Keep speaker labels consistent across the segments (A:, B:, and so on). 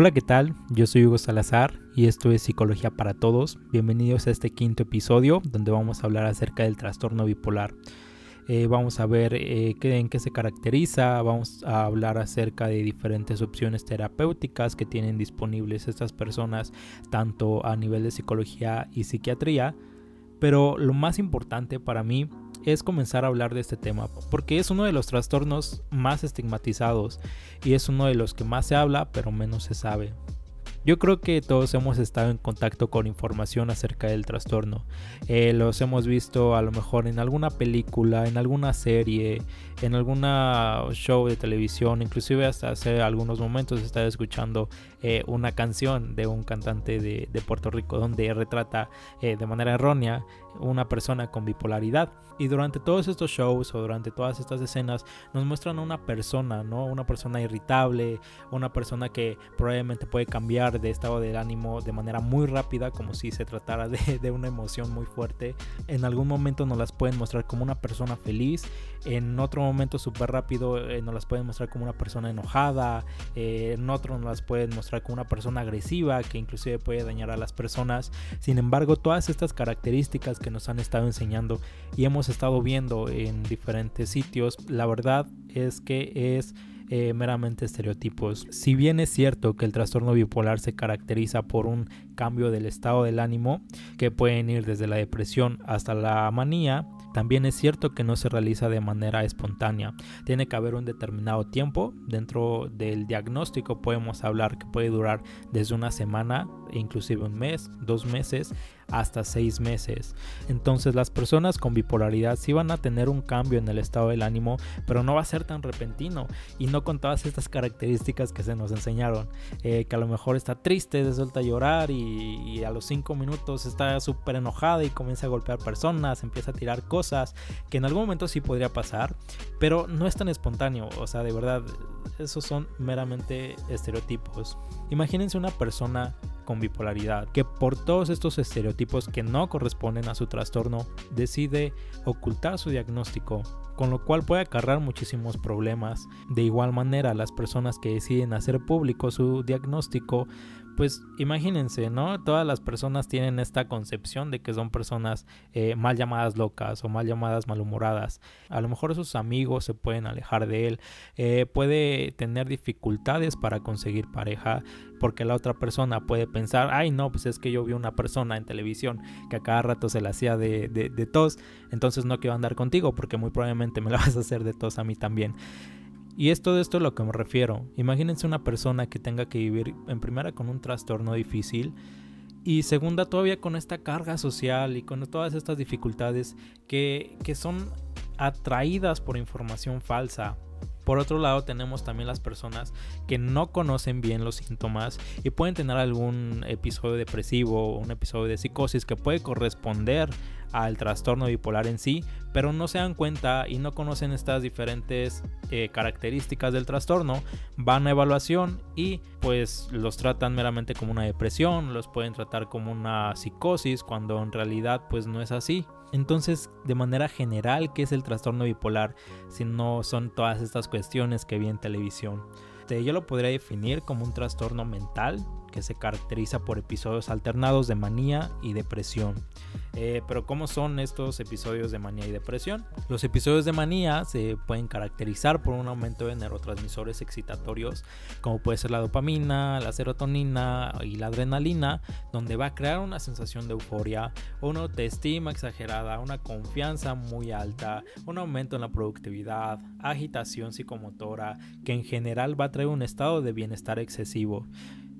A: Hola, ¿qué tal? Yo soy Hugo Salazar y esto es Psicología para Todos. Bienvenidos a este quinto episodio donde vamos a hablar acerca del trastorno bipolar. Eh, vamos a ver eh, qué, en qué se caracteriza, vamos a hablar acerca de diferentes opciones terapéuticas que tienen disponibles estas personas, tanto a nivel de psicología y psiquiatría. Pero lo más importante para mí es comenzar a hablar de este tema, porque es uno de los trastornos más estigmatizados y es uno de los que más se habla pero menos se sabe. Yo creo que todos hemos estado en contacto con información acerca del trastorno. Eh, los hemos visto a lo mejor en alguna película, en alguna serie, en alguna show de televisión, inclusive hasta hace algunos momentos estaba escuchando eh, una canción de un cantante de, Puerto Rico donde retrata eh, de manera errónea una persona con bipolaridad. Y durante todos estos shows o durante todas estas escenas nos muestran a una persona, ¿no? Una persona irritable, una persona que probablemente puede cambiar de estado del ánimo de manera muy rápida, como si se tratara de, de una emoción muy fuerte. En algún momento nos las pueden mostrar como una persona feliz, en otro momento súper rápido eh, nos las pueden mostrar como una persona enojada, eh, en otro nos las pueden mostrar como una persona agresiva que inclusive puede dañar a las personas. Sin embargo, todas estas características que nos han estado enseñando y hemos estado viendo en diferentes sitios, la verdad es que es eh, meramente estereotipos. Si bien es cierto que el trastorno bipolar se caracteriza por un cambio del estado del ánimo, que pueden ir desde la depresión hasta la manía, también es cierto que no se realiza de manera espontánea. Tiene que haber un determinado tiempo. Dentro del diagnóstico podemos hablar que puede durar desde una semana, inclusive un mes, dos meses, hasta seis meses. Entonces las personas con bipolaridad sí van a tener un cambio en el estado del ánimo, pero no va a ser tan repentino y no con todas estas características que se nos enseñaron. Eh, que a lo mejor está triste, se suelta a llorar y, a los cinco minutos está súper enojada y comienza a golpear personas, empieza a tirar cosas, que en algún momento sí podría pasar, pero no es tan espontáneo. O sea, de verdad, esos son meramente estereotipos. Imagínense una persona con bipolaridad, que por todos estos estereotipos que no corresponden a su trastorno, decide ocultar su diagnóstico, con lo cual puede acarrear muchísimos problemas. De igual manera, las personas que deciden hacer público su diagnóstico pues imagínense, ¿no? Todas las personas tienen esta concepción de que son personas eh, mal llamadas locas o mal llamadas malhumoradas. A lo mejor sus amigos se pueden alejar de él, eh, puede tener dificultades para conseguir pareja porque la otra persona puede pensar, ay no, pues es que yo vi una persona en televisión que a cada rato se la hacía de, de, de tos, entonces no quiero andar contigo porque muy probablemente me la vas a hacer de tos a mí también. Y es todo esto a lo que me refiero. Imagínense una persona que tenga que vivir en primera con un trastorno difícil y segunda todavía con esta carga social y con todas estas dificultades que, que son atraídas por información falsa por otro lado, tenemos también las personas que no conocen bien los síntomas y pueden tener algún episodio depresivo o un episodio de psicosis que puede corresponder al trastorno bipolar en sí, pero no se dan cuenta y no conocen estas diferentes eh, características del trastorno, van a evaluación y pues los tratan meramente como una depresión, los pueden tratar como una psicosis cuando en realidad pues no es así. Entonces, de manera general, ¿qué es el trastorno bipolar si no son todas estas cuestiones que vi en televisión? yo lo podría definir como un trastorno mental que se caracteriza por episodios alternados de manía y depresión. Eh, pero ¿cómo son estos episodios de manía y depresión? Los episodios de manía se pueden caracterizar por un aumento de neurotransmisores excitatorios, como puede ser la dopamina, la serotonina y la adrenalina, donde va a crear una sensación de euforia, una autoestima exagerada, una confianza muy alta, un aumento en la productividad, agitación psicomotora, que en general va a traer un estado de bienestar excesivo.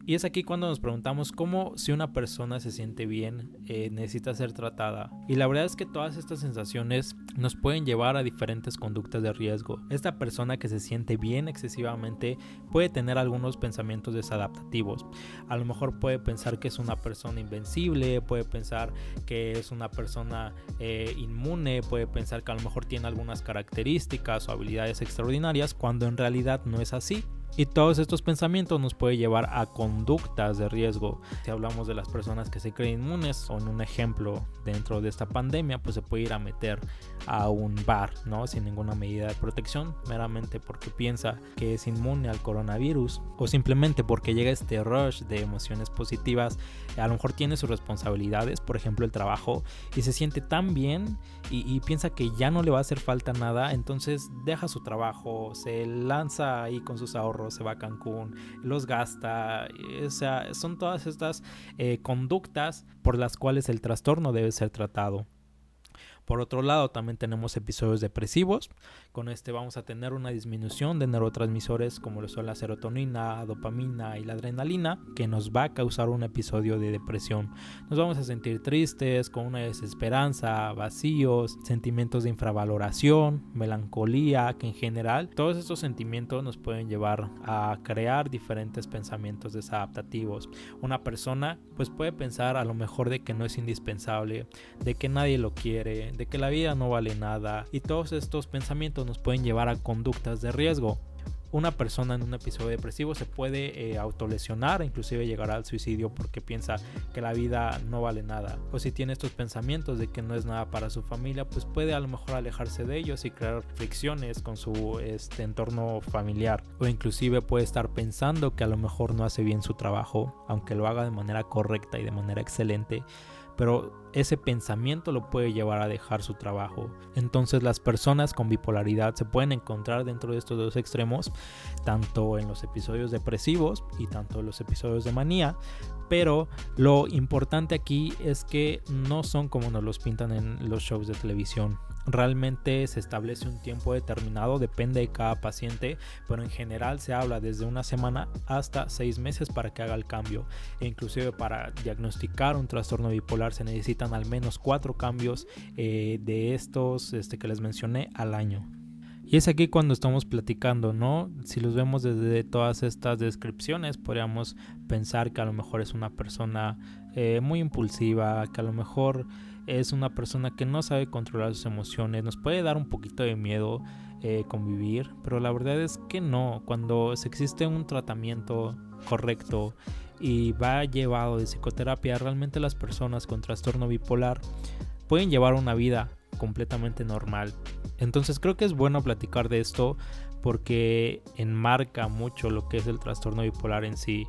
A: Y es aquí cuando nos preguntamos cómo si una persona se siente bien eh, necesita ser tratada. Y la verdad es que todas estas sensaciones nos pueden llevar a diferentes conductas de riesgo. Esta persona que se siente bien excesivamente puede tener algunos pensamientos desadaptativos. A lo mejor puede pensar que es una persona invencible, puede pensar que es una persona eh, inmune, puede pensar que a lo mejor tiene algunas características o habilidades extraordinarias cuando en realidad no es así. Y todos estos pensamientos nos pueden llevar a conductas de riesgo. Si hablamos de las personas que se creen inmunes, o en un ejemplo dentro de esta pandemia, pues se puede ir a meter a un bar, ¿no? Sin ninguna medida de protección, meramente porque piensa que es inmune al coronavirus, o simplemente porque llega este rush de emociones positivas, a lo mejor tiene sus responsabilidades, por ejemplo el trabajo, y se siente tan bien y piensa que ya no le va a hacer falta nada, entonces deja su trabajo, se lanza ahí con sus ahorros se va a Cancún, los gasta, o sea, son todas estas eh, conductas por las cuales el trastorno debe ser tratado. Por otro lado, también tenemos episodios depresivos. Con este vamos a tener una disminución de neurotransmisores como lo son la serotonina, dopamina y la adrenalina, que nos va a causar un episodio de depresión. Nos vamos a sentir tristes, con una desesperanza, vacíos, sentimientos de infravaloración, melancolía, que en general todos estos sentimientos nos pueden llevar a crear diferentes pensamientos desadaptativos. Una persona pues puede pensar a lo mejor de que no es indispensable, de que nadie lo quiere, de que la vida no vale nada y todos estos pensamientos nos pueden llevar a conductas de riesgo. Una persona en un episodio depresivo se puede eh, autolesionar, inclusive llegar al suicidio porque piensa que la vida no vale nada. O si tiene estos pensamientos de que no es nada para su familia, pues puede a lo mejor alejarse de ellos y crear fricciones con su este, entorno familiar. O inclusive puede estar pensando que a lo mejor no hace bien su trabajo, aunque lo haga de manera correcta y de manera excelente pero ese pensamiento lo puede llevar a dejar su trabajo. Entonces las personas con bipolaridad se pueden encontrar dentro de estos dos extremos, tanto en los episodios depresivos y tanto en los episodios de manía, pero lo importante aquí es que no son como nos los pintan en los shows de televisión realmente se establece un tiempo determinado, depende de cada paciente, pero en general se habla desde una semana hasta seis meses para que haga el cambio. E inclusive para diagnosticar un trastorno bipolar se necesitan al menos cuatro cambios eh, de estos este, que les mencioné al año. Y es aquí cuando estamos platicando, ¿no? Si los vemos desde todas estas descripciones, podríamos pensar que a lo mejor es una persona eh, muy impulsiva, que a lo mejor es una persona que no sabe controlar sus emociones, nos puede dar un poquito de miedo eh, convivir, pero la verdad es que no, cuando existe un tratamiento correcto y va llevado de psicoterapia, realmente las personas con trastorno bipolar pueden llevar una vida completamente normal. Entonces creo que es bueno platicar de esto porque enmarca mucho lo que es el trastorno bipolar en sí.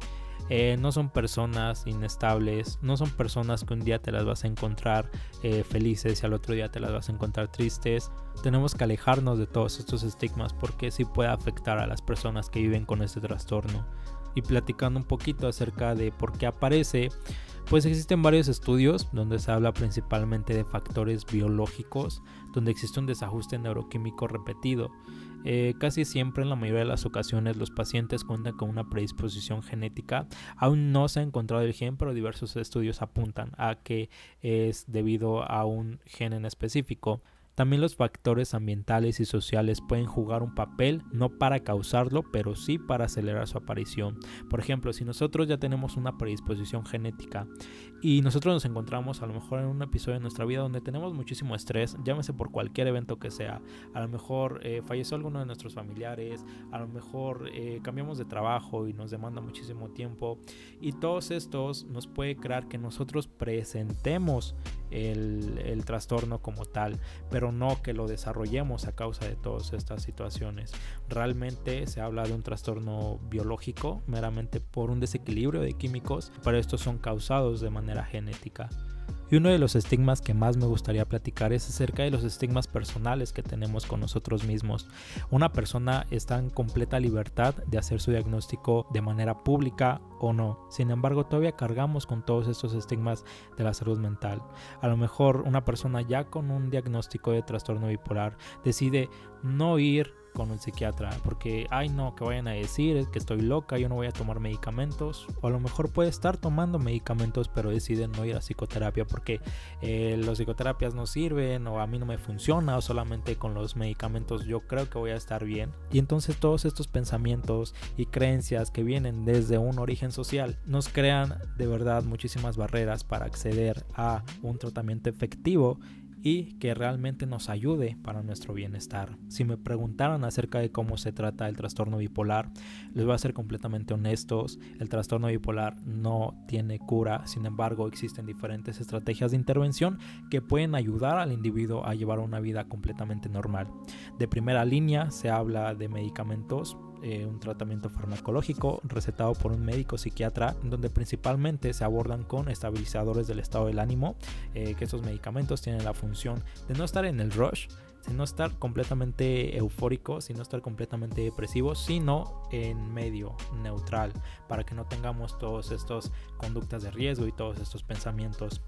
A: Eh, no son personas inestables, no son personas que un día te las vas a encontrar eh, felices y al otro día te las vas a encontrar tristes. Tenemos que alejarnos de todos estos estigmas porque sí puede afectar a las personas que viven con este trastorno. Y platicando un poquito acerca de por qué aparece, pues existen varios estudios donde se habla principalmente de factores biológicos, donde existe un desajuste neuroquímico repetido. Eh, casi siempre en la mayoría de las ocasiones los pacientes cuentan con una predisposición genética. Aún no se ha encontrado el gen, pero diversos estudios apuntan a que es debido a un gen en específico. También los factores ambientales y sociales pueden jugar un papel, no para causarlo, pero sí para acelerar su aparición. Por ejemplo, si nosotros ya tenemos una predisposición genética y nosotros nos encontramos a lo mejor en un episodio de nuestra vida donde tenemos muchísimo estrés, llámese por cualquier evento que sea, a lo mejor eh, falleció alguno de nuestros familiares, a lo mejor eh, cambiamos de trabajo y nos demanda muchísimo tiempo y todos estos nos puede crear que nosotros presentemos el, el trastorno como tal, pero no que lo desarrollemos a causa de todas estas situaciones. Realmente se habla de un trastorno biológico meramente por un desequilibrio de químicos, pero estos son causados de manera genética. Y uno de los estigmas que más me gustaría platicar es acerca de los estigmas personales que tenemos con nosotros mismos. Una persona está en completa libertad de hacer su diagnóstico de manera pública o no. Sin embargo, todavía cargamos con todos estos estigmas de la salud mental. A lo mejor una persona ya con un diagnóstico de trastorno bipolar decide no ir con un psiquiatra porque ay no que vayan a decir que estoy loca yo no voy a tomar medicamentos o a lo mejor puede estar tomando medicamentos pero deciden no ir a psicoterapia porque eh, los psicoterapias no sirven o a mí no me funciona o solamente con los medicamentos yo creo que voy a estar bien. Y entonces todos estos pensamientos y creencias que vienen desde un origen social nos crean de verdad muchísimas barreras para acceder a un tratamiento efectivo y que realmente nos ayude para nuestro bienestar. Si me preguntaran acerca de cómo se trata el trastorno bipolar, les voy a ser completamente honestos, el trastorno bipolar no tiene cura, sin embargo existen diferentes estrategias de intervención que pueden ayudar al individuo a llevar una vida completamente normal. De primera línea se habla de medicamentos eh, un tratamiento farmacológico recetado por un médico psiquiatra, donde principalmente se abordan con estabilizadores del estado del ánimo, eh, que estos medicamentos tienen la función de no estar en el rush, no estar completamente eufórico, sino estar completamente depresivo, sino en medio neutral, para que no tengamos todos estos conductas de riesgo y todos estos pensamientos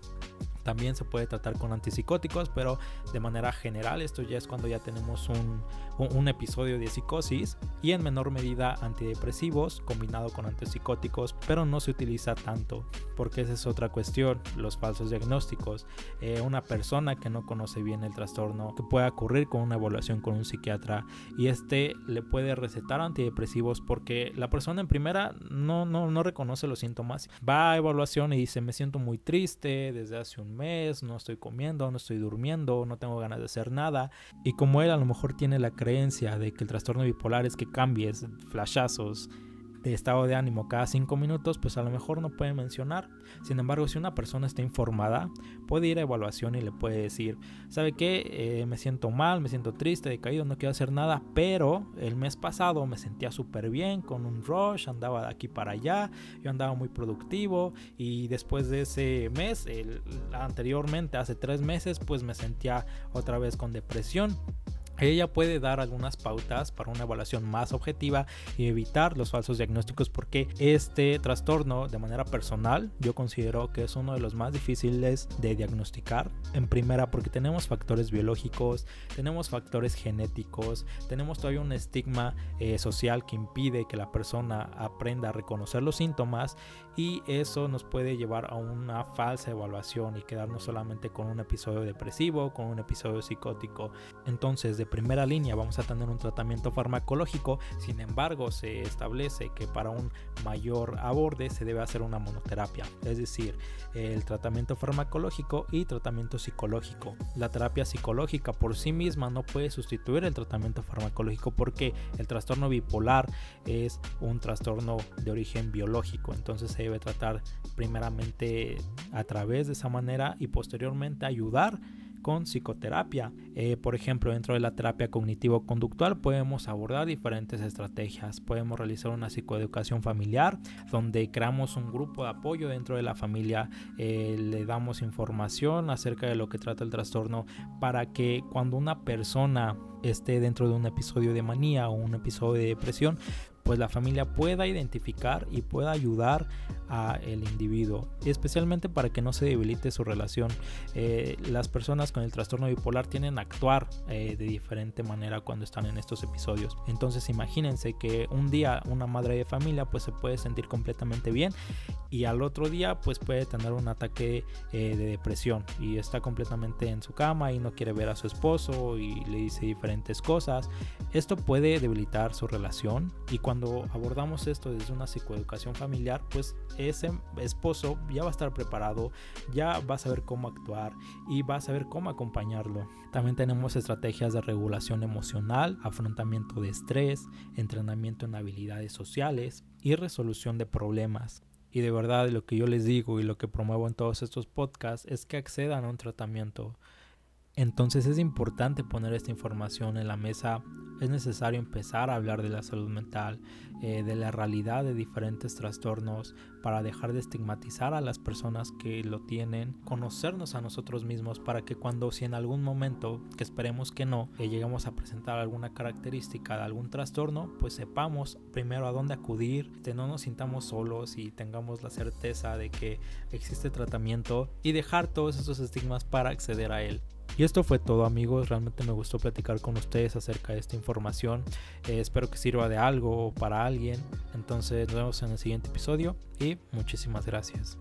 A: también se puede tratar con antipsicóticos, pero de manera general esto ya es cuando ya tenemos un, un, episodio de psicosis y en menor medida antidepresivos combinado con antipsicóticos, pero no se utiliza tanto porque esa es otra cuestión, los falsos diagnósticos. Eh, una persona que no conoce bien el trastorno que puede ocurrir con una evaluación con un psiquiatra y este le puede recetar antidepresivos porque la persona en primera no, no, no reconoce los síntomas. Va a evaluación y dice me siento muy triste desde hace un mes, no estoy comiendo, no estoy durmiendo, no tengo ganas de hacer nada. Y como él a lo mejor tiene la creencia de que el trastorno bipolar es que cambies flashazos de estado de ánimo cada 5 minutos, pues a lo mejor no puede mencionar. Sin embargo, si una persona está informada, puede ir a evaluación y le puede decir, ¿sabe qué? Eh, me siento mal, me siento triste, decaído, no quiero hacer nada, pero el mes pasado me sentía súper bien con un rush, andaba de aquí para allá, yo andaba muy productivo y después de ese mes, el, anteriormente, hace tres meses, pues me sentía otra vez con depresión. Ella puede dar algunas pautas para una evaluación más objetiva y evitar los falsos diagnósticos porque este trastorno de manera personal yo considero que es uno de los más difíciles de diagnosticar. En primera porque tenemos factores biológicos, tenemos factores genéticos, tenemos todavía un estigma eh, social que impide que la persona aprenda a reconocer los síntomas y eso nos puede llevar a una falsa evaluación y quedarnos solamente con un episodio depresivo, con un episodio psicótico. Entonces de primera línea vamos a tener un tratamiento farmacológico, sin embargo se establece que para un mayor aborde se debe hacer una monoterapia, es decir, el tratamiento farmacológico y tratamiento psicológico. La terapia psicológica por sí misma no puede sustituir el tratamiento farmacológico porque el trastorno bipolar es un trastorno de origen biológico, entonces se debe tratar primeramente a través de esa manera y posteriormente ayudar con psicoterapia. Eh, por ejemplo, dentro de la terapia cognitivo-conductual podemos abordar diferentes estrategias. Podemos realizar una psicoeducación familiar donde creamos un grupo de apoyo dentro de la familia, eh, le damos información acerca de lo que trata el trastorno para que cuando una persona esté dentro de un episodio de manía o un episodio de depresión, pues la familia pueda identificar y pueda ayudar a el individuo, especialmente para que no se debilite su relación. Eh, las personas con el trastorno bipolar tienen a actuar eh, de diferente manera cuando están en estos episodios. Entonces imagínense que un día una madre de familia pues se puede sentir completamente bien y al otro día pues puede tener un ataque eh, de depresión y está completamente en su cama y no quiere ver a su esposo y le dice diferentes cosas. Esto puede debilitar su relación y cuando abordamos esto desde una psicoeducación familiar pues ese esposo ya va a estar preparado, ya va a saber cómo actuar y va a saber cómo acompañarlo. También tenemos estrategias de regulación emocional, afrontamiento de estrés, entrenamiento en habilidades sociales y resolución de problemas. Y de verdad lo que yo les digo y lo que promuevo en todos estos podcasts es que accedan a un tratamiento. Entonces es importante poner esta información en la mesa. Es necesario empezar a hablar de la salud mental, eh, de la realidad de diferentes trastornos para dejar de estigmatizar a las personas que lo tienen, conocernos a nosotros mismos para que cuando si en algún momento, que esperemos que no, que lleguemos a presentar alguna característica de algún trastorno, pues sepamos primero a dónde acudir, que no nos sintamos solos y tengamos la certeza de que existe tratamiento y dejar todos esos estigmas para acceder a él. Y esto fue todo amigos, realmente me gustó platicar con ustedes acerca de esta información. Eh, espero que sirva de algo para alguien. Entonces nos vemos en el siguiente episodio y muchísimas gracias.